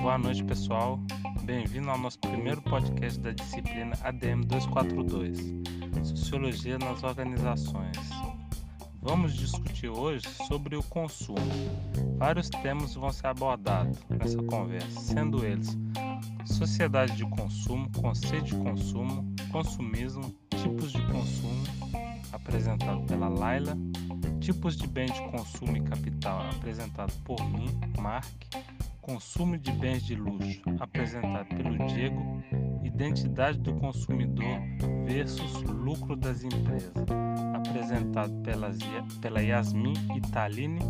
Boa noite, pessoal. Bem-vindo ao nosso primeiro podcast da disciplina ADM 242 Sociologia nas Organizações. Vamos discutir hoje sobre o consumo. Vários temas vão ser abordados nessa conversa, sendo eles sociedade de consumo, conceito de consumo, consumismo, tipos de consumo, apresentado pela Laila, tipos de bem de consumo e capital, apresentado por mim, Mark, consumo de bens de luxo, apresentado pelo Diego, identidade do consumidor versus lucro das empresas, apresentado pelas, pela Yasmin Italine,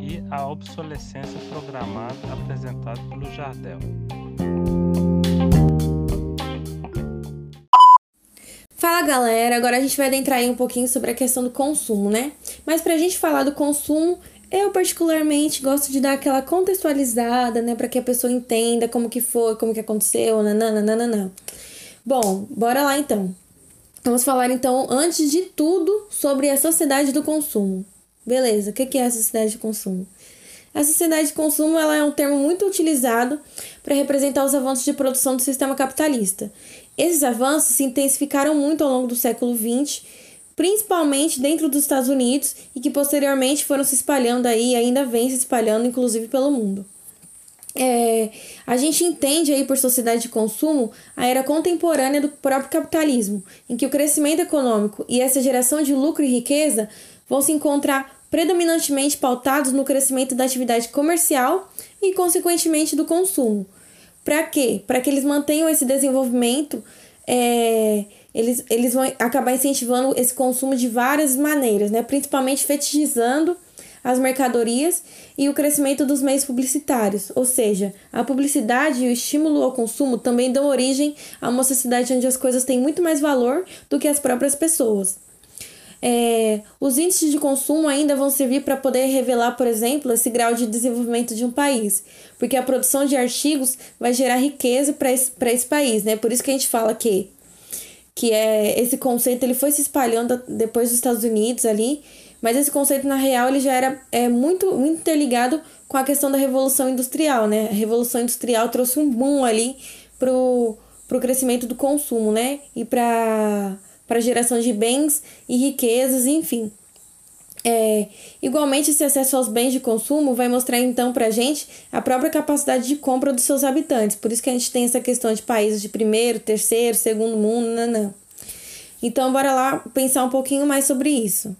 e a obsolescência programada, apresentado pelo Jardel. Fala galera, agora a gente vai adentrar aí um pouquinho sobre a questão do consumo, né? Mas pra gente falar do consumo, eu particularmente gosto de dar aquela contextualizada, né, para que a pessoa entenda como que foi, como que aconteceu, nananana. Bom, bora lá então. Vamos falar então, antes de tudo, sobre a sociedade do consumo. Beleza, o que é a sociedade de consumo? A sociedade de consumo ela é um termo muito utilizado para representar os avanços de produção do sistema capitalista. Esses avanços se intensificaram muito ao longo do século XX, principalmente dentro dos Estados Unidos e que posteriormente foram se espalhando aí e ainda vem se espalhando, inclusive pelo mundo. É, a gente entende aí por sociedade de consumo a era contemporânea do próprio capitalismo, em que o crescimento econômico e essa geração de lucro e riqueza vão se encontrar predominantemente pautados no crescimento da atividade comercial e, consequentemente, do consumo. Para quê? Para que eles mantenham esse desenvolvimento, é, eles, eles vão acabar incentivando esse consumo de várias maneiras, né? principalmente fetichizando as mercadorias e o crescimento dos meios publicitários, ou seja, a publicidade e o estímulo ao consumo também dão origem a uma sociedade onde as coisas têm muito mais valor do que as próprias pessoas. É, os índices de consumo ainda vão servir para poder revelar, por exemplo, esse grau de desenvolvimento de um país, porque a produção de artigos vai gerar riqueza para esse, esse país, né? Por isso que a gente fala que, que é, esse conceito ele foi se espalhando depois dos Estados Unidos ali mas esse conceito, na real, ele já era é, muito, muito interligado com a questão da Revolução Industrial, né? A Revolução Industrial trouxe um boom ali pro, pro crescimento do consumo, né? E para a geração de bens e riquezas, enfim. É, igualmente, esse acesso aos bens de consumo vai mostrar então para a gente a própria capacidade de compra dos seus habitantes. Por isso que a gente tem essa questão de países de primeiro, terceiro, segundo mundo, não, não. Então, bora lá pensar um pouquinho mais sobre isso.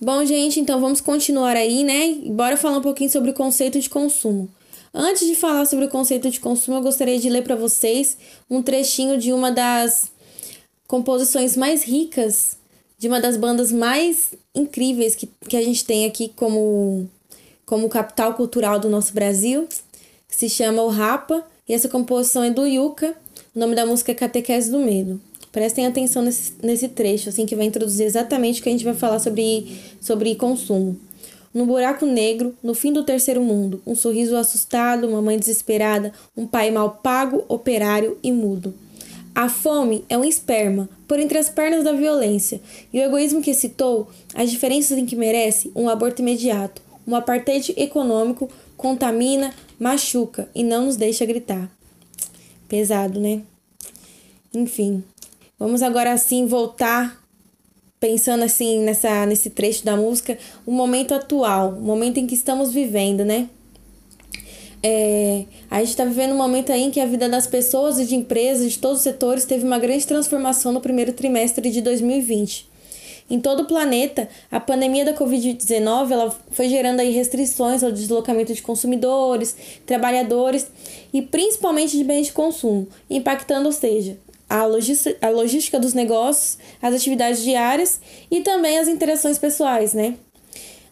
Bom, gente, então vamos continuar aí, né? Bora falar um pouquinho sobre o conceito de consumo. Antes de falar sobre o conceito de consumo, eu gostaria de ler para vocês um trechinho de uma das composições mais ricas, de uma das bandas mais incríveis que, que a gente tem aqui como, como capital cultural do nosso Brasil, que se chama O Rapa, e essa composição é do Yuka. O nome da música é Catequese do Medo. Prestem atenção nesse, nesse trecho, assim, que vai introduzir exatamente o que a gente vai falar sobre, sobre consumo. No buraco negro, no fim do terceiro mundo, um sorriso assustado, uma mãe desesperada, um pai mal pago, operário e mudo. A fome é um esperma por entre as pernas da violência, e o egoísmo que citou, as diferenças em que merece um aborto imediato, um apartheid econômico, contamina, machuca e não nos deixa gritar. Pesado, né? Enfim, Vamos agora assim voltar pensando assim nessa nesse trecho da música, o momento atual, o momento em que estamos vivendo, né? É, a gente está vivendo um momento aí em que a vida das pessoas e de empresas de todos os setores teve uma grande transformação no primeiro trimestre de 2020. Em todo o planeta, a pandemia da Covid-19 ela foi gerando aí restrições ao deslocamento de consumidores, trabalhadores e principalmente de bens de consumo, impactando, ou seja, a, a logística dos negócios, as atividades diárias e também as interações pessoais, né?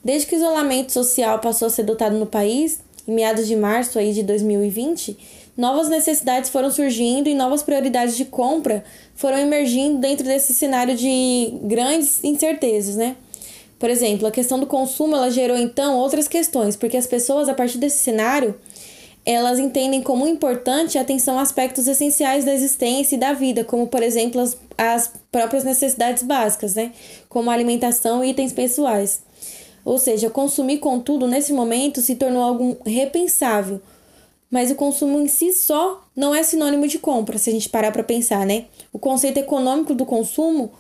Desde que o isolamento social passou a ser adotado no país, em meados de março aí de 2020, novas necessidades foram surgindo e novas prioridades de compra foram emergindo dentro desse cenário de grandes incertezas, né? Por exemplo, a questão do consumo ela gerou então outras questões, porque as pessoas a partir desse cenário elas entendem como importante a atenção a aspectos essenciais da existência e da vida, como, por exemplo, as, as próprias necessidades básicas, né? como alimentação e itens pessoais. Ou seja, consumir contudo nesse momento se tornou algo repensável. Mas o consumo em si só não é sinônimo de compra, se a gente parar para pensar, né? O conceito econômico do consumo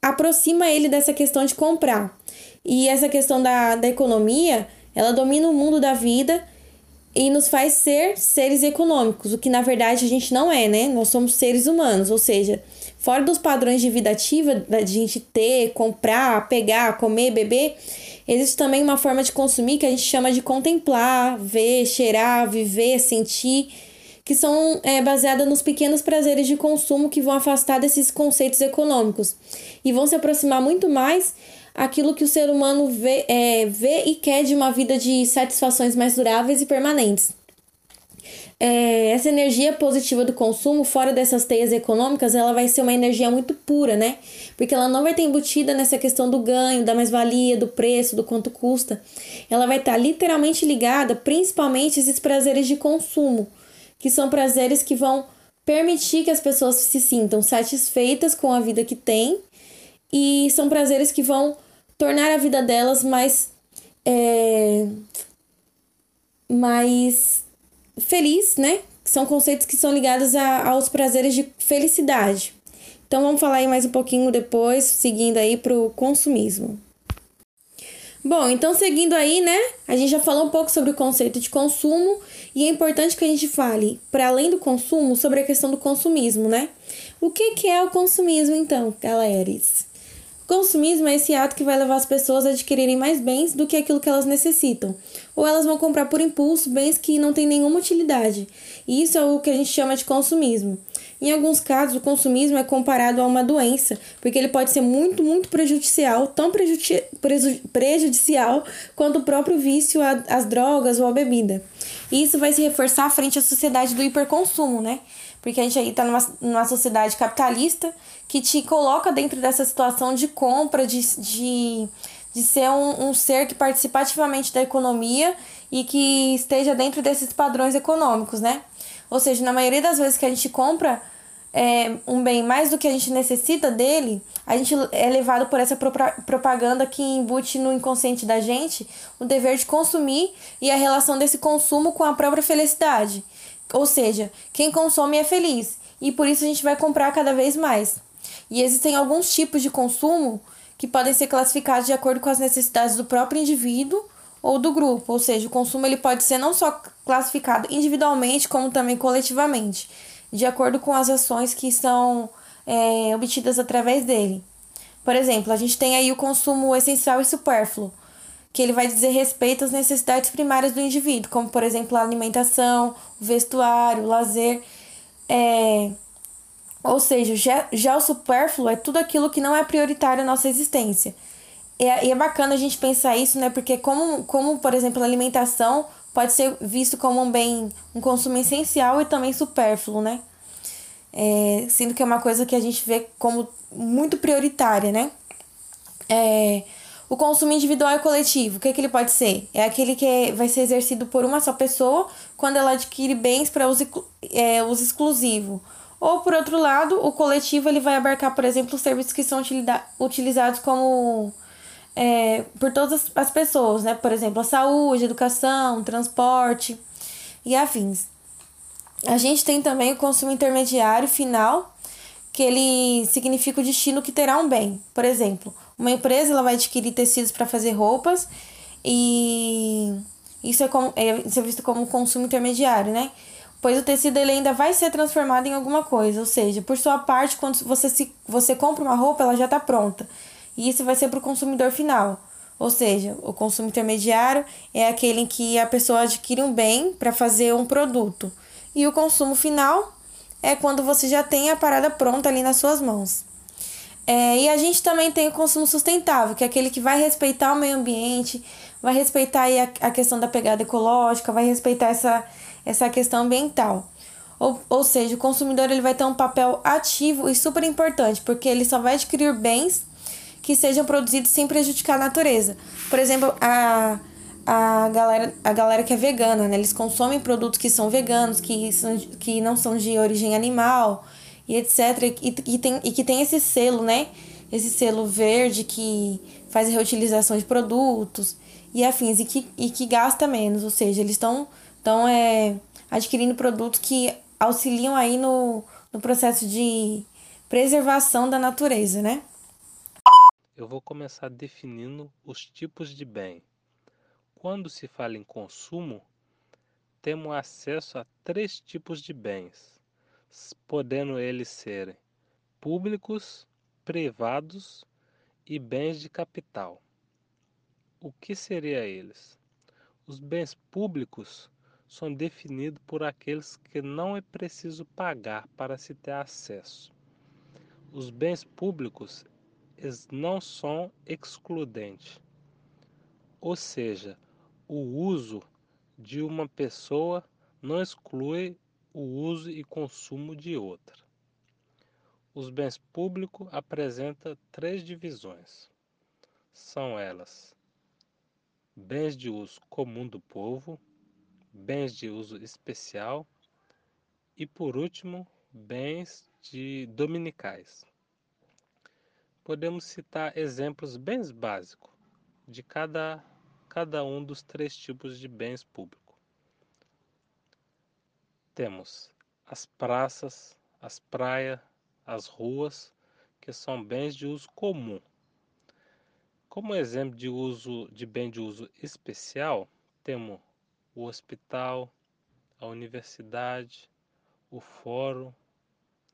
aproxima ele dessa questão de comprar. E essa questão da, da economia, ela domina o mundo da vida e nos faz ser seres econômicos, o que na verdade a gente não é, né? Nós somos seres humanos, ou seja, fora dos padrões de vida ativa, da gente ter, comprar, pegar, comer, beber, existe também uma forma de consumir que a gente chama de contemplar, ver, cheirar, viver, sentir, que são é, baseadas nos pequenos prazeres de consumo que vão afastar desses conceitos econômicos e vão se aproximar muito mais aquilo que o ser humano vê, é, vê e quer de uma vida de satisfações mais duráveis e permanentes. É, essa energia positiva do consumo, fora dessas teias econômicas, ela vai ser uma energia muito pura, né? Porque ela não vai ter embutida nessa questão do ganho, da mais-valia, do preço, do quanto custa. Ela vai estar literalmente ligada, principalmente, a esses prazeres de consumo, que são prazeres que vão permitir que as pessoas se sintam satisfeitas com a vida que têm e são prazeres que vão tornar a vida delas mais é, mais feliz, né? São conceitos que são ligados a, aos prazeres de felicidade. Então vamos falar aí mais um pouquinho depois, seguindo aí para o consumismo. Bom, então seguindo aí, né? A gente já falou um pouco sobre o conceito de consumo e é importante que a gente fale, para além do consumo, sobre a questão do consumismo, né? O que, que é o consumismo, então, galera? Consumismo é esse ato que vai levar as pessoas a adquirirem mais bens do que aquilo que elas necessitam, ou elas vão comprar por impulso bens que não têm nenhuma utilidade. E isso é o que a gente chama de consumismo. Em alguns casos, o consumismo é comparado a uma doença, porque ele pode ser muito, muito prejudicial, tão prejudici prejudicial quanto o próprio vício às drogas ou à bebida. E isso vai se reforçar frente à sociedade do hiperconsumo, né? Porque a gente aí está numa, numa sociedade capitalista que te coloca dentro dessa situação de compra, de, de, de ser um, um ser que participa ativamente da economia e que esteja dentro desses padrões econômicos, né? Ou seja, na maioria das vezes que a gente compra é, um bem mais do que a gente necessita dele, a gente é levado por essa propaganda que embute no inconsciente da gente o dever de consumir e a relação desse consumo com a própria felicidade. Ou seja, quem consome é feliz e por isso a gente vai comprar cada vez mais. E existem alguns tipos de consumo que podem ser classificados de acordo com as necessidades do próprio indivíduo ou do grupo, ou seja, o consumo ele pode ser não só classificado individualmente, como também coletivamente, de acordo com as ações que são é, obtidas através dele. Por exemplo, a gente tem aí o consumo essencial e supérfluo, que ele vai dizer respeito às necessidades primárias do indivíduo, como por exemplo a alimentação, o vestuário, o lazer. É... Ou seja, já, já o supérfluo é tudo aquilo que não é prioritário na nossa existência. E é, e é bacana a gente pensar isso, né? Porque como, como, por exemplo, a alimentação pode ser visto como um bem, um consumo essencial e também supérfluo, né? É, sendo que é uma coisa que a gente vê como muito prioritária, né? É, o consumo individual e coletivo, o que, é que ele pode ser? É aquele que é, vai ser exercido por uma só pessoa quando ela adquire bens para uso, é, uso exclusivo. Ou, por outro lado, o coletivo ele vai abarcar, por exemplo, os serviços que são utilizados como é, por todas as pessoas, né? Por exemplo, a saúde, educação, transporte e afins. A gente tem também o consumo intermediário final, que ele significa o destino que terá um bem. Por exemplo, uma empresa ela vai adquirir tecidos para fazer roupas e isso é, como, é, isso é visto como consumo intermediário, né? Pois o tecido ele ainda vai ser transformado em alguma coisa, ou seja, por sua parte, quando você, se, você compra uma roupa, ela já está pronta. E isso vai ser para o consumidor final. Ou seja, o consumo intermediário é aquele em que a pessoa adquire um bem para fazer um produto. E o consumo final é quando você já tem a parada pronta ali nas suas mãos. É, e a gente também tem o consumo sustentável, que é aquele que vai respeitar o meio ambiente, vai respeitar a, a questão da pegada ecológica, vai respeitar essa, essa questão ambiental. Ou, ou seja, o consumidor ele vai ter um papel ativo e super importante, porque ele só vai adquirir bens que sejam produzidos sem prejudicar a natureza. Por exemplo, a, a, galera, a galera que é vegana, né? Eles consomem produtos que são veganos, que, são, que não são de origem animal, e etc. E, e, tem, e que tem esse selo, né? Esse selo verde que faz reutilização de produtos e afins e que, e que gasta menos, ou seja, eles estão estão é, adquirindo produtos que auxiliam aí no, no processo de preservação da natureza, né? Eu vou começar definindo os tipos de bem. Quando se fala em consumo, temos acesso a três tipos de bens, podendo eles serem públicos, privados e bens de capital. O que seria eles? Os bens públicos são definidos por aqueles que não é preciso pagar para se ter acesso. Os bens públicos não são excludentes, ou seja, o uso de uma pessoa não exclui o uso e consumo de outra. Os bens públicos apresentam três divisões. São elas: bens de uso comum do povo, bens de uso especial e, por último, bens de dominicais. Podemos citar exemplos bem básicos de cada, cada um dos três tipos de bens públicos. Temos as praças, as praias, as ruas, que são bens de uso comum. Como exemplo de uso de bem de uso especial, temos o hospital, a universidade, o fórum,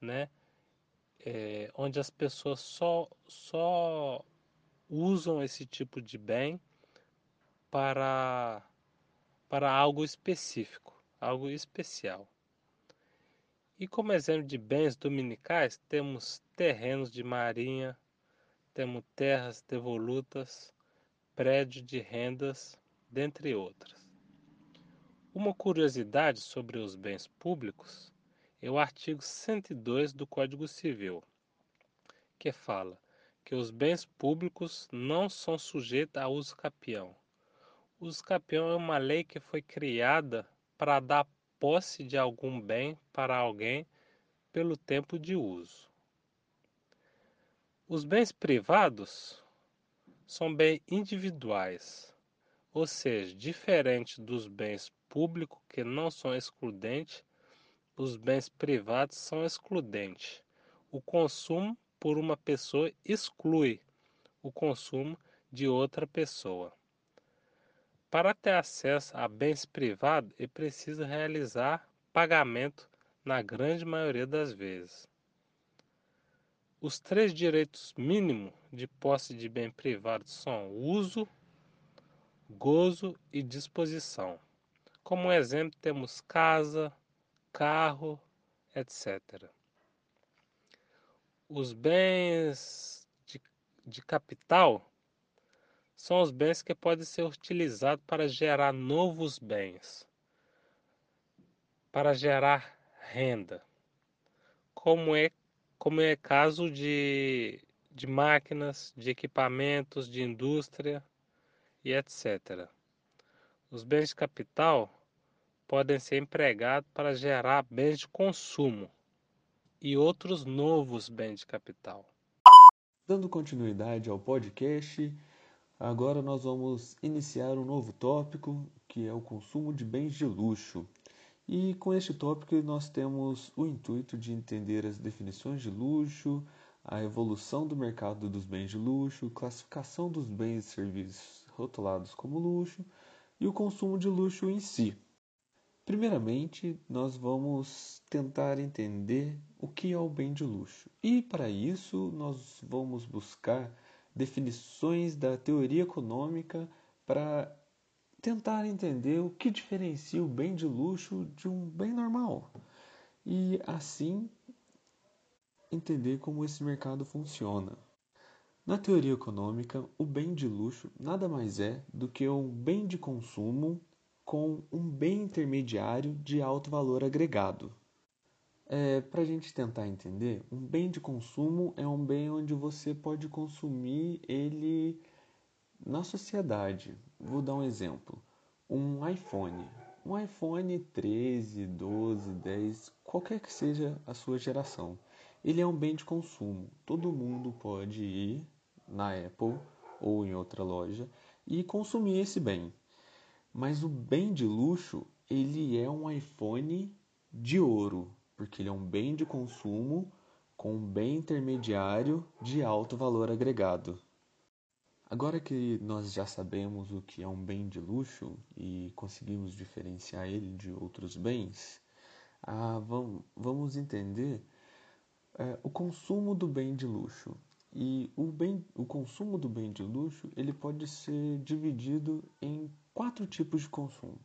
né? É, onde as pessoas só, só usam esse tipo de bem para, para algo específico, algo especial. E como exemplo de bens dominicais, temos terrenos de marinha, temos terras devolutas, prédio de rendas, dentre outras. Uma curiosidade sobre os bens públicos é o artigo 102 do Código Civil, que fala que os bens públicos não são sujeitos a uso capião. O uso capião é uma lei que foi criada para dar posse de algum bem para alguém pelo tempo de uso. Os bens privados são bens individuais, ou seja, diferente dos bens públicos que não são excludentes, os bens privados são excludentes. O consumo por uma pessoa exclui o consumo de outra pessoa. Para ter acesso a bens privados, é preciso realizar pagamento na grande maioria das vezes. Os três direitos mínimos de posse de bem privado são uso, gozo e disposição. Como exemplo, temos casa, carro, etc. Os bens de, de capital são os bens que podem ser utilizados para gerar novos bens, para gerar renda, como é, como é caso de, de máquinas, de equipamentos, de indústria e etc. Os bens de capital podem ser empregados para gerar bens de consumo e outros novos bens de capital. Dando continuidade ao podcast, Agora nós vamos iniciar um novo tópico, que é o consumo de bens de luxo. E com este tópico nós temos o intuito de entender as definições de luxo, a evolução do mercado dos bens de luxo, classificação dos bens e serviços rotulados como luxo e o consumo de luxo em si. Primeiramente, nós vamos tentar entender o que é o bem de luxo. E para isso, nós vamos buscar definições da teoria econômica para tentar entender o que diferencia o bem de luxo de um bem normal e assim entender como esse mercado funciona. Na teoria econômica, o bem de luxo nada mais é do que um bem de consumo com um bem intermediário de alto valor agregado. É, Para a gente tentar entender, um bem de consumo é um bem onde você pode consumir ele na sociedade. Vou dar um exemplo: um iPhone. Um iPhone 13, 12, 10, qualquer que seja a sua geração. Ele é um bem de consumo. Todo mundo pode ir na Apple, ou em outra loja e consumir esse bem. Mas o bem de luxo, ele é um iPhone de ouro, porque ele é um bem de consumo com um bem intermediário de alto valor agregado. Agora que nós já sabemos o que é um bem de luxo e conseguimos diferenciar ele de outros bens, ah, vamos entender é, o consumo do bem de luxo. E o, bem, o consumo do bem de luxo ele pode ser dividido em quatro tipos de consumo: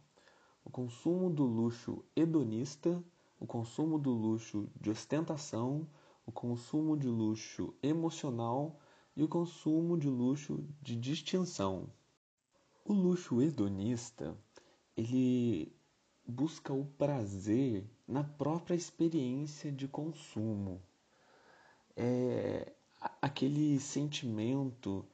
o consumo do luxo hedonista, o consumo do luxo de ostentação, o consumo de luxo emocional e o consumo de luxo de distinção. O luxo hedonista ele busca o prazer na própria experiência de consumo. É aquele sentimento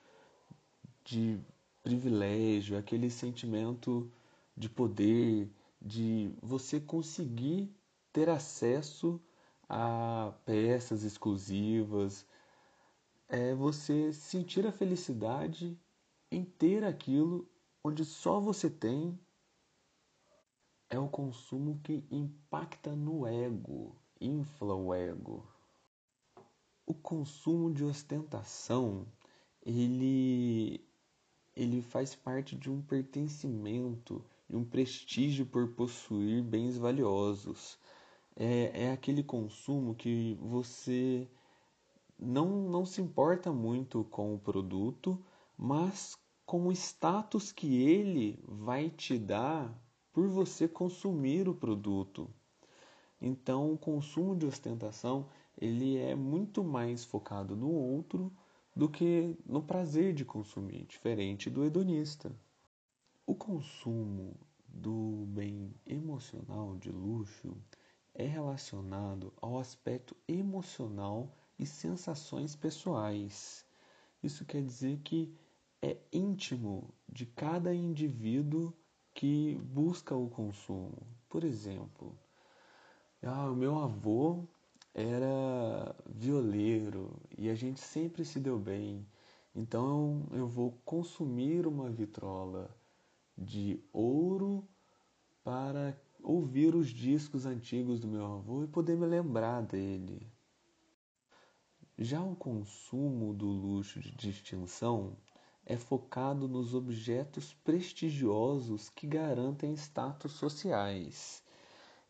de privilégio, aquele sentimento de poder, de você conseguir ter acesso a peças exclusivas, é você sentir a felicidade em ter aquilo onde só você tem. É o consumo que impacta no ego, infla o ego. O consumo de ostentação, ele ele faz parte de um pertencimento, de um prestígio por possuir bens valiosos. É, é aquele consumo que você não, não se importa muito com o produto, mas com o status que ele vai te dar por você consumir o produto. Então, o consumo de ostentação ele é muito mais focado no outro do que no prazer de consumir, diferente do hedonista. O consumo do bem emocional de luxo é relacionado ao aspecto emocional e sensações pessoais. Isso quer dizer que é íntimo de cada indivíduo que busca o consumo. Por exemplo, ah, o meu avô era violeiro e a gente sempre se deu bem. Então eu vou consumir uma vitrola de ouro para ouvir os discos antigos do meu avô e poder me lembrar dele. Já o consumo do luxo de distinção é focado nos objetos prestigiosos que garantem status sociais.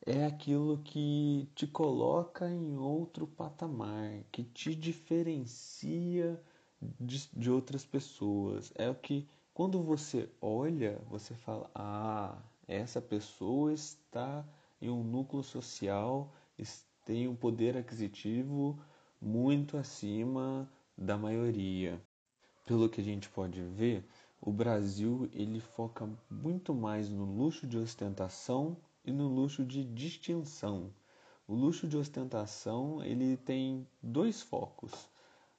É aquilo que te coloca em outro patamar, que te diferencia de, de outras pessoas. É o que, quando você olha, você fala: Ah, essa pessoa está em um núcleo social, tem um poder aquisitivo muito acima da maioria. Pelo que a gente pode ver, o Brasil ele foca muito mais no luxo de ostentação e no luxo de distinção. O luxo de ostentação ele tem dois focos.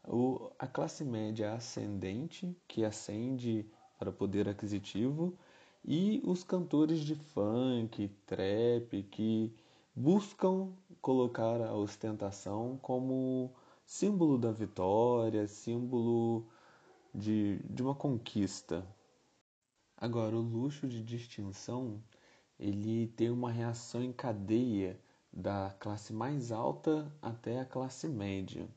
O, a classe média ascendente, que ascende para poder aquisitivo, e os cantores de funk, trap, que buscam colocar a ostentação como símbolo da vitória, símbolo de, de uma conquista. Agora, o luxo de distinção ele tem uma reação em cadeia da classe mais alta até a classe média.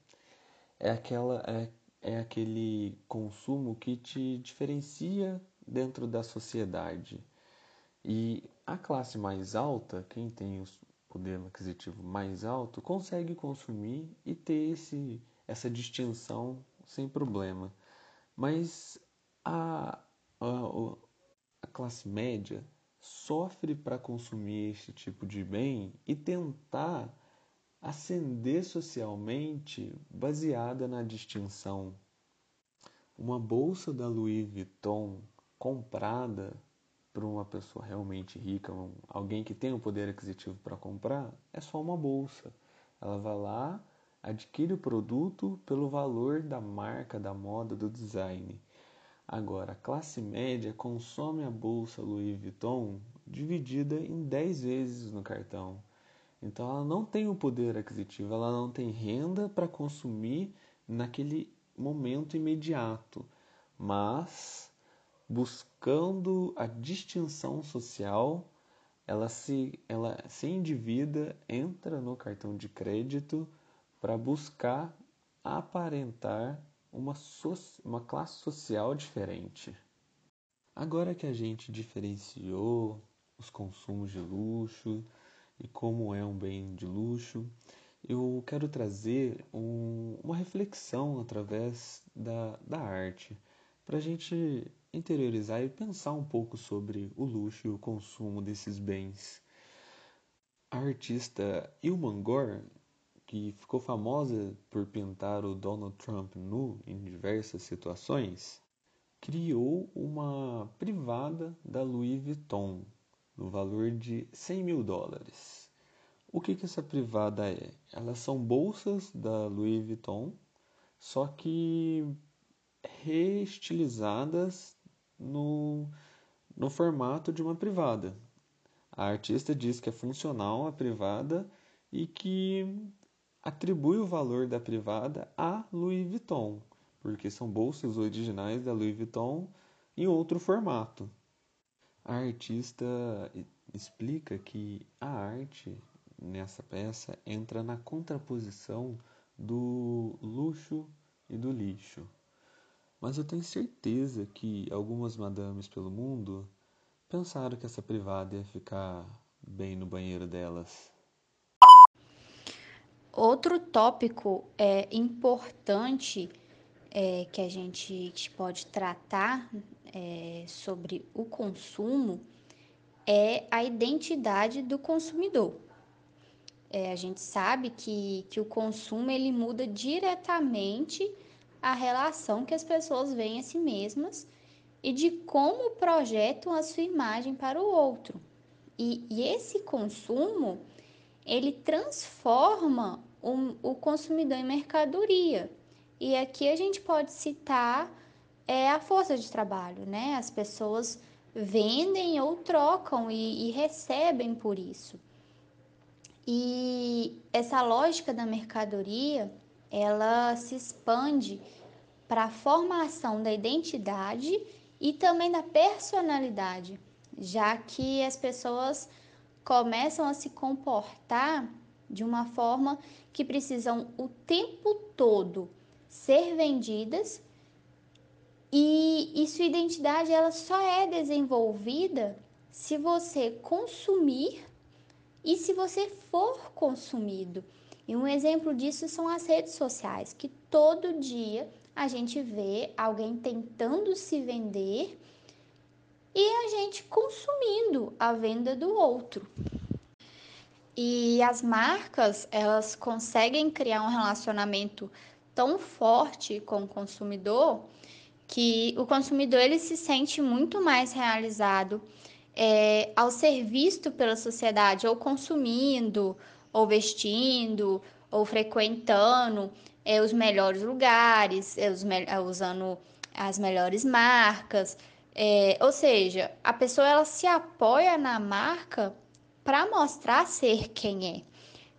É, aquela, é, é aquele consumo que te diferencia dentro da sociedade. E a classe mais alta, quem tem o poder aquisitivo mais alto, consegue consumir e ter esse, essa distinção sem problema. Mas a, a, a classe média sofre para consumir este tipo de bem e tentar ascender socialmente baseada na distinção. Uma bolsa da Louis Vuitton comprada para uma pessoa realmente rica, alguém que tem o poder aquisitivo para comprar, é só uma bolsa. Ela vai lá, adquire o produto pelo valor da marca, da moda, do design. Agora, a classe média consome a bolsa Louis Vuitton dividida em 10 vezes no cartão. Então ela não tem o poder aquisitivo, ela não tem renda para consumir naquele momento imediato mas buscando a distinção social, ela se, ela se endivida, entra no cartão de crédito para buscar aparentar uma, so uma classe social diferente. Agora que a gente diferenciou os consumos de luxo e como é um bem de luxo, eu quero trazer um, uma reflexão através da, da arte, para a gente interiorizar e pensar um pouco sobre o luxo e o consumo desses bens. A artista Ilman Gore que ficou famosa por pintar o Donald Trump nu em diversas situações, criou uma privada da Louis Vuitton no valor de 100 mil dólares. O que, que essa privada é? Elas são bolsas da Louis Vuitton, só que reestilizadas no, no formato de uma privada. A artista diz que é funcional a privada e que atribui o valor da privada a Louis Vuitton, porque são bolsas originais da Louis Vuitton em outro formato. A artista explica que a arte nessa peça entra na contraposição do luxo e do lixo. Mas eu tenho certeza que algumas madames pelo mundo pensaram que essa privada ia ficar bem no banheiro delas. Outro tópico é, importante é, que a gente pode tratar é, sobre o consumo é a identidade do consumidor. É, a gente sabe que, que o consumo ele muda diretamente a relação que as pessoas veem a si mesmas e de como projetam a sua imagem para o outro. E, e esse consumo ele transforma o, o consumidor em mercadoria. E aqui a gente pode citar é, a força de trabalho, né? As pessoas vendem ou trocam e, e recebem por isso. E essa lógica da mercadoria, ela se expande para a formação da identidade e também da personalidade, já que as pessoas começam a se comportar de uma forma que precisam o tempo todo ser vendidas e, e sua identidade ela só é desenvolvida se você consumir e se você for consumido. E um exemplo disso são as redes sociais, que todo dia a gente vê alguém tentando se vender e a gente consumindo a venda do outro. E as marcas, elas conseguem criar um relacionamento tão forte com o consumidor que o consumidor ele se sente muito mais realizado é, ao ser visto pela sociedade, ou consumindo, ou vestindo, ou frequentando é, os melhores lugares, é, os me usando as melhores marcas. É, ou seja, a pessoa ela se apoia na marca para mostrar ser quem é.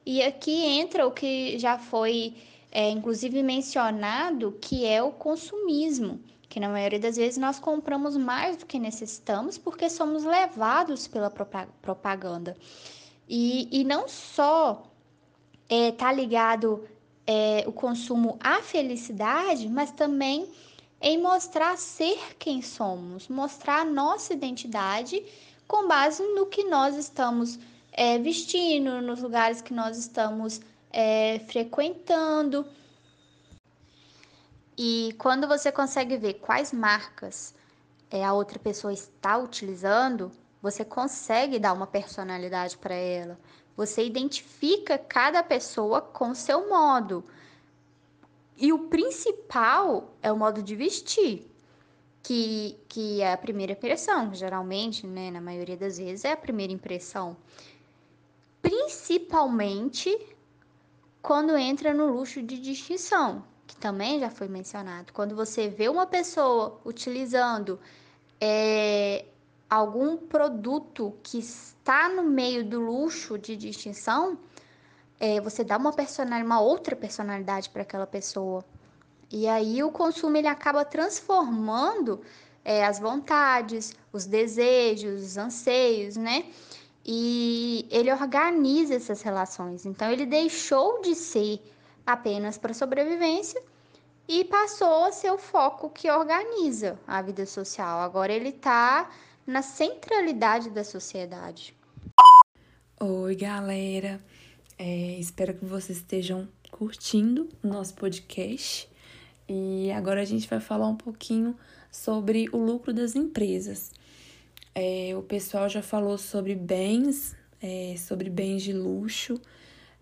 E aqui entra o que já foi, é, inclusive, mencionado, que é o consumismo, que na maioria das vezes nós compramos mais do que necessitamos porque somos levados pela propaganda. E, e não só está é, tá ligado é, o consumo à felicidade, mas também em mostrar ser quem somos, mostrar a nossa identidade com base no que nós estamos é, vestindo, nos lugares que nós estamos é, frequentando. E quando você consegue ver quais marcas é, a outra pessoa está utilizando, você consegue dar uma personalidade para ela. Você identifica cada pessoa com seu modo. E o principal é o modo de vestir, que, que é a primeira impressão, geralmente, né, na maioria das vezes, é a primeira impressão. Principalmente quando entra no luxo de distinção, que também já foi mencionado. Quando você vê uma pessoa utilizando é, algum produto que está no meio do luxo de distinção, é, você dá uma personalidade, uma outra personalidade para aquela pessoa. E aí o consumo ele acaba transformando é, as vontades, os desejos, os anseios, né? E ele organiza essas relações. Então ele deixou de ser apenas para sobrevivência e passou a ser o foco que organiza a vida social. Agora ele está na centralidade da sociedade. Oi, galera. É, espero que vocês estejam curtindo o nosso podcast. E agora a gente vai falar um pouquinho sobre o lucro das empresas. É, o pessoal já falou sobre bens, é, sobre bens de luxo,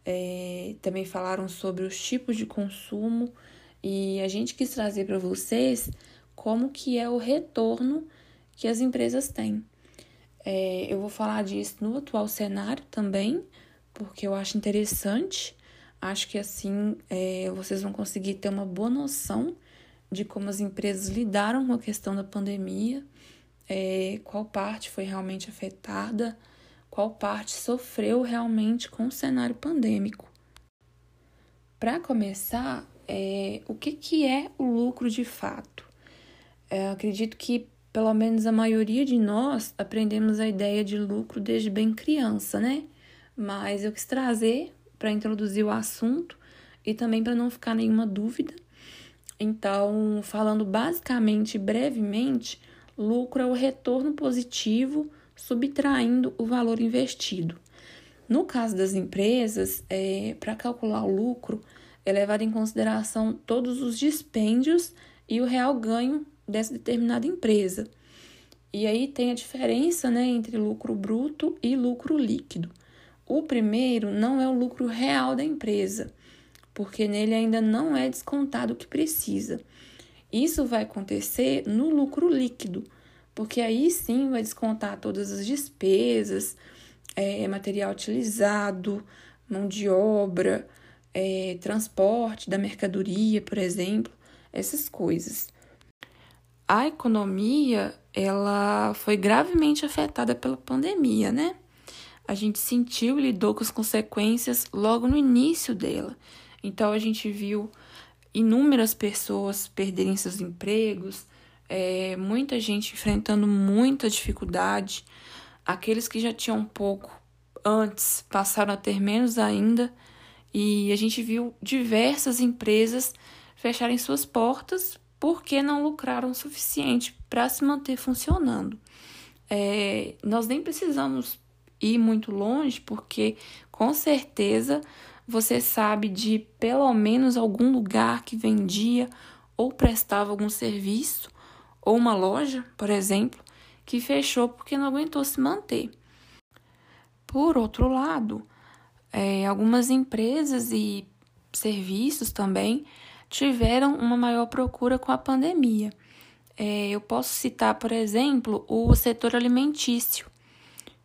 é, também falaram sobre os tipos de consumo e a gente quis trazer para vocês como que é o retorno que as empresas têm. É, eu vou falar disso no atual cenário também, porque eu acho interessante. Acho que assim é, vocês vão conseguir ter uma boa noção de como as empresas lidaram com a questão da pandemia, é, qual parte foi realmente afetada, qual parte sofreu realmente com o cenário pandêmico. Para começar, é, o que, que é o lucro de fato? É, acredito que pelo menos a maioria de nós aprendemos a ideia de lucro desde bem criança, né? Mas eu quis trazer para introduzir o assunto e também para não ficar nenhuma dúvida. Então, falando basicamente, brevemente, lucro é o retorno positivo subtraindo o valor investido. No caso das empresas, é, para calcular o lucro, é levado em consideração todos os dispêndios e o real ganho dessa determinada empresa. E aí tem a diferença né, entre lucro bruto e lucro líquido. O primeiro não é o lucro real da empresa, porque nele ainda não é descontado o que precisa. Isso vai acontecer no lucro líquido, porque aí sim vai descontar todas as despesas, é, material utilizado, mão de obra, é, transporte da mercadoria, por exemplo, essas coisas. A economia ela foi gravemente afetada pela pandemia, né? A gente sentiu e lidou com as consequências logo no início dela. Então a gente viu inúmeras pessoas perderem seus empregos, é, muita gente enfrentando muita dificuldade. Aqueles que já tinham pouco antes passaram a ter menos ainda. E a gente viu diversas empresas fecharem suas portas porque não lucraram o suficiente para se manter funcionando. É, nós nem precisamos ir muito longe, porque com certeza você sabe de pelo menos algum lugar que vendia ou prestava algum serviço, ou uma loja, por exemplo, que fechou porque não aguentou se manter. Por outro lado, é, algumas empresas e serviços também tiveram uma maior procura com a pandemia. É, eu posso citar, por exemplo, o setor alimentício,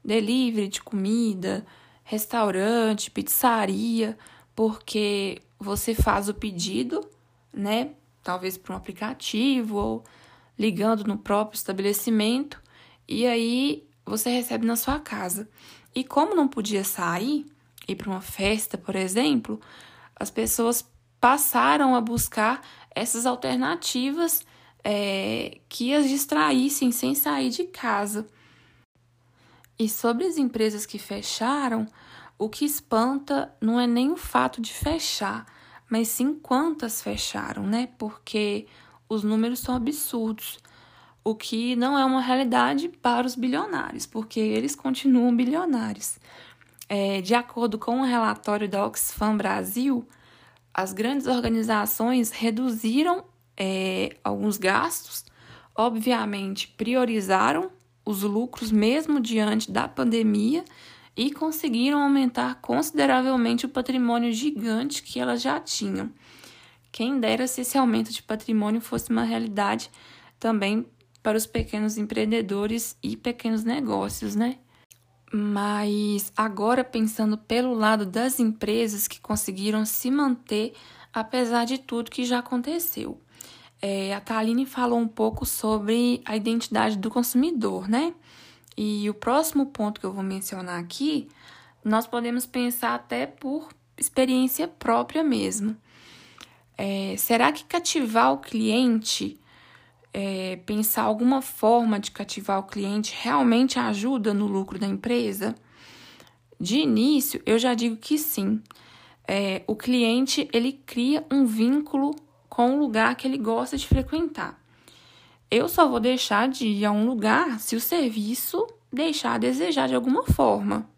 delivery de comida, restaurante, pizzaria, porque você faz o pedido, né? Talvez por um aplicativo ou ligando no próprio estabelecimento, e aí você recebe na sua casa. E como não podia sair, ir para uma festa, por exemplo, as pessoas passaram a buscar essas alternativas é, que as distraíssem sem sair de casa. E sobre as empresas que fecharam, o que espanta não é nem o fato de fechar, mas sim quantas fecharam, né? Porque os números são absurdos. O que não é uma realidade para os bilionários, porque eles continuam bilionários. É, de acordo com o um relatório da Oxfam Brasil, as grandes organizações reduziram é, alguns gastos, obviamente priorizaram os lucros mesmo diante da pandemia e conseguiram aumentar consideravelmente o patrimônio gigante que elas já tinham. Quem dera se esse aumento de patrimônio fosse uma realidade também para os pequenos empreendedores e pequenos negócios, né? Mas agora pensando pelo lado das empresas que conseguiram se manter apesar de tudo que já aconteceu. É, a Taline falou um pouco sobre a identidade do consumidor, né? E o próximo ponto que eu vou mencionar aqui, nós podemos pensar até por experiência própria mesmo. É, será que cativar o cliente, é, pensar alguma forma de cativar o cliente, realmente ajuda no lucro da empresa? De início, eu já digo que sim. É, o cliente ele cria um vínculo com o lugar que ele gosta de frequentar. Eu só vou deixar de ir a um lugar se o serviço deixar a desejar de alguma forma.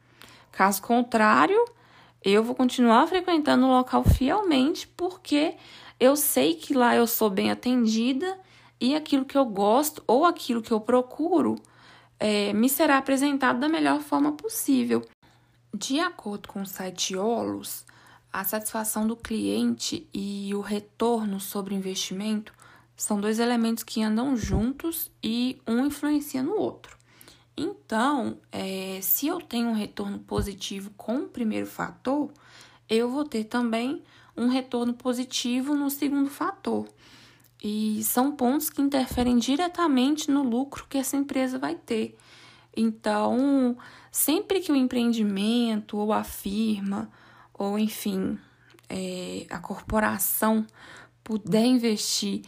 Caso contrário, eu vou continuar frequentando o local fielmente porque eu sei que lá eu sou bem atendida e aquilo que eu gosto ou aquilo que eu procuro é, me será apresentado da melhor forma possível. De acordo com o site Olus, a satisfação do cliente e o retorno sobre o investimento são dois elementos que andam juntos e um influencia no outro. Então, é, se eu tenho um retorno positivo com o primeiro fator, eu vou ter também um retorno positivo no segundo fator. E são pontos que interferem diretamente no lucro que essa empresa vai ter. Então, sempre que o empreendimento ou a firma, ou enfim, é, a corporação puder investir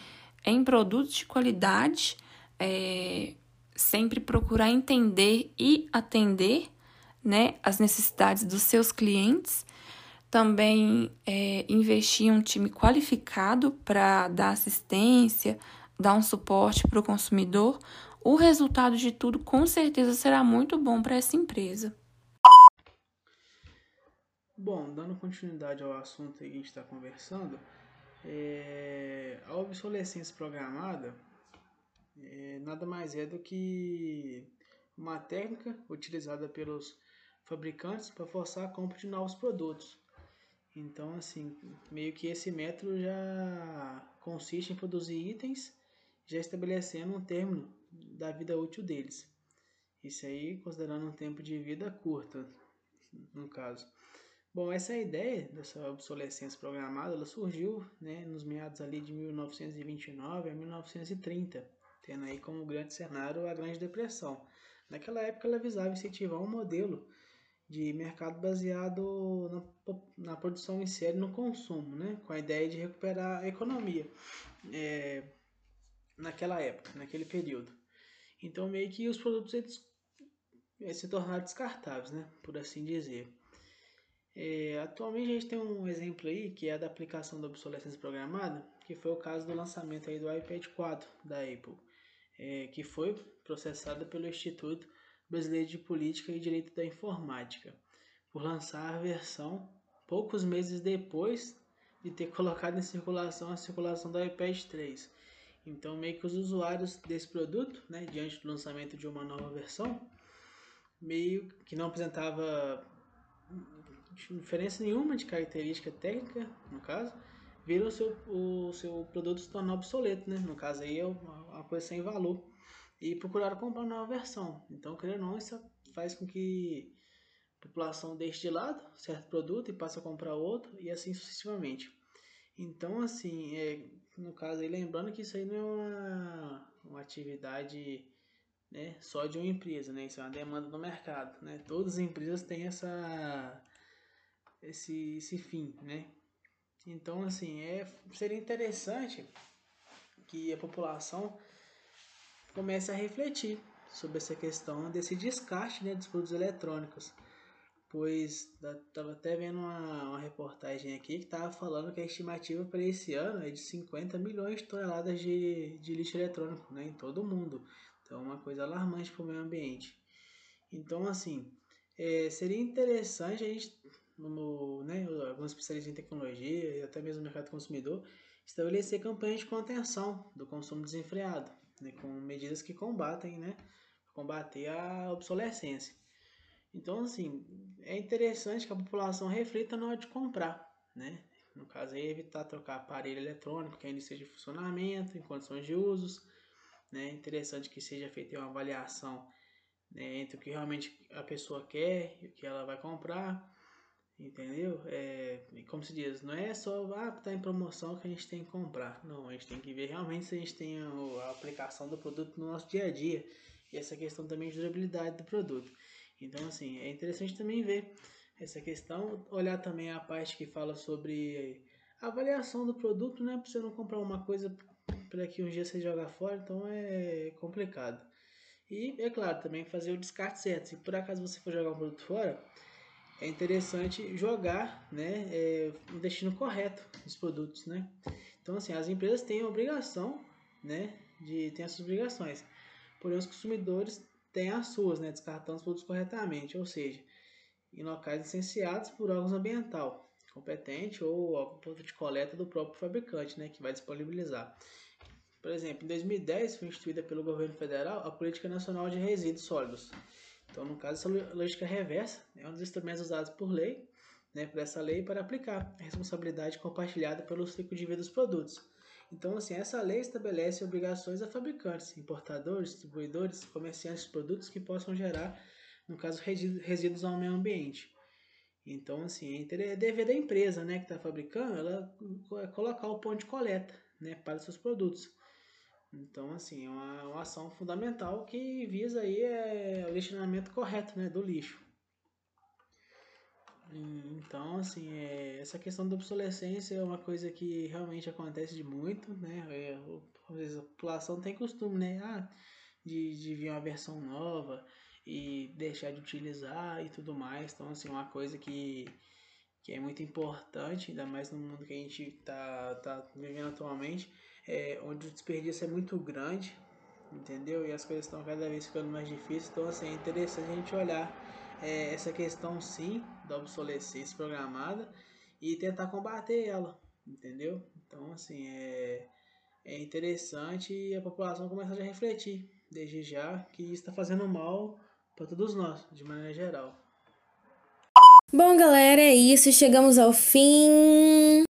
em produtos de qualidade, é, sempre procurar entender e atender né, as necessidades dos seus clientes. Também é, investir em um time qualificado para dar assistência, dar um suporte para o consumidor. O resultado de tudo com certeza será muito bom para essa empresa. Bom, dando continuidade ao assunto que a gente está conversando, é, a obsolescência programada é, nada mais é do que uma técnica utilizada pelos fabricantes para forçar a compra de novos produtos. Então, assim, meio que esse método já consiste em produzir itens já estabelecendo um término da vida útil deles. Isso aí considerando um tempo de vida curta, no caso. Bom, essa ideia dessa obsolescência programada, ela surgiu né, nos meados ali de 1929 a 1930, tendo aí como grande cenário a Grande Depressão. Naquela época ela visava incentivar um modelo de mercado baseado na, na produção em série no consumo, né, com a ideia de recuperar a economia é, naquela época, naquele período. Então meio que os produtos eles, eles se tornaram descartáveis, né, por assim dizer. É, atualmente a gente tem um exemplo aí que é da aplicação da obsolescência programada, que foi o caso do lançamento aí do iPad 4 da Apple, é, que foi processado pelo Instituto Brasileiro de Política e Direito da Informática, por lançar a versão poucos meses depois de ter colocado em circulação a circulação do iPad 3. Então, meio que os usuários desse produto, né, diante do lançamento de uma nova versão, meio que não apresentava diferença nenhuma de característica técnica, no caso, viram o seu, o seu produto se tornar obsoleto, né? No caso aí é uma, coisa sem valor. E procuraram comprar uma nova versão. Então, querendo ou não, isso faz com que a população deixe de lado certo produto e passe a comprar outro e assim sucessivamente. Então, assim, é, no caso aí, lembrando que isso aí não é uma, uma atividade né, só de uma empresa, né? Isso é uma demanda do mercado, né? Todas as empresas têm essa esse, esse fim, né? Então, assim, é, seria interessante que a população comece a refletir sobre essa questão desse descarte né, dos produtos eletrônicos. Pois estava até vendo uma, uma reportagem aqui que estava falando que a estimativa para esse ano é de 50 milhões de toneladas de, de lixo eletrônico né, em todo o mundo. Então, é uma coisa alarmante para o meio ambiente. Então, assim, é, seria interessante a gente no, né, alguns especialistas em tecnologia e até mesmo no mercado consumidor, estabelecer campanhas de contenção do consumo desenfreado, né, com medidas que combatem, né, combater a obsolescência. Então, assim, é interessante que a população reflita na hora de comprar, né? No caso, é evitar trocar aparelho eletrônico que ainda esteja em funcionamento, em condições de usos. Né? É interessante que seja feita uma avaliação né, entre o que realmente a pessoa quer e o que ela vai comprar Entendeu? É, como se diz, não é só ah, tá em promoção que a gente tem que comprar. Não, a gente tem que ver realmente se a gente tem a, aplicação do produto no nosso dia a dia. E essa questão também de durabilidade do produto. Então, assim, é interessante também ver essa questão, olhar também a parte que fala sobre avaliação do produto, né? Pra você não comprar uma coisa para que um dia você jogar fora, então é complicado. E, é claro, também fazer o descarte certo. Se por acaso você for jogar um produto fora, é interessante jogar né, é, o destino correto dos produtos. Né? Então, assim, as empresas têm a obrigação né, de ter essas obrigações. Porém, os consumidores têm as suas, né, descartando os produtos corretamente, ou seja, em locais licenciados por órgãos ambiental competente ou ponto de coleta do próprio fabricante, né, que vai disponibilizar. Por exemplo, em 2010 foi instituída pelo governo federal a Política Nacional de Resíduos Sólidos. Então, no caso, essa lógica reversa é um dos instrumentos usados por lei, né, por essa lei, para aplicar a responsabilidade compartilhada pelo ciclo de vida dos produtos. Então, assim, essa lei estabelece obrigações a fabricantes, importadores, distribuidores, comerciantes de produtos que possam gerar, no caso, resíduos ao meio ambiente. Então, assim, é dever da empresa, né, que está fabricando, ela colocar o ponto de coleta, né, para os seus produtos. Então, assim, é uma, uma ação fundamental que visa aí é, o destinamento correto né, do lixo. Então, assim, é, essa questão da obsolescência é uma coisa que realmente acontece de muito, né? É, às vezes a população tem costume, né? Ah, de, de vir uma versão nova e deixar de utilizar e tudo mais. Então, assim, uma coisa que, que é muito importante, ainda mais no mundo que a gente tá, tá vivendo atualmente, é, onde o desperdício é muito grande, entendeu? E as coisas estão cada vez ficando mais difíceis. Então, assim, é interessante a gente olhar é, essa questão, sim, da obsolescência programada e tentar combater ela, entendeu? Então, assim, é, é interessante a população começar a refletir desde já que isso está fazendo mal para todos nós, de maneira geral. Bom, galera, é isso. Chegamos ao fim.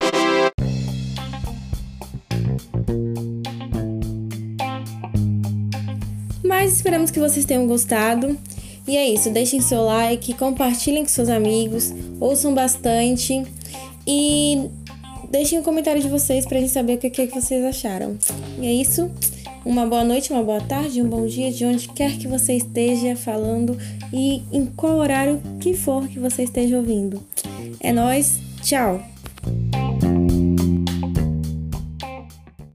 Mas esperamos que vocês tenham gostado. E é isso, deixem seu like, compartilhem com seus amigos, ouçam bastante e deixem um comentário de vocês pra gente saber o que, que vocês acharam. E é isso. Uma boa noite, uma boa tarde, um bom dia de onde quer que você esteja falando e em qual horário que for que você esteja ouvindo. É nós, tchau.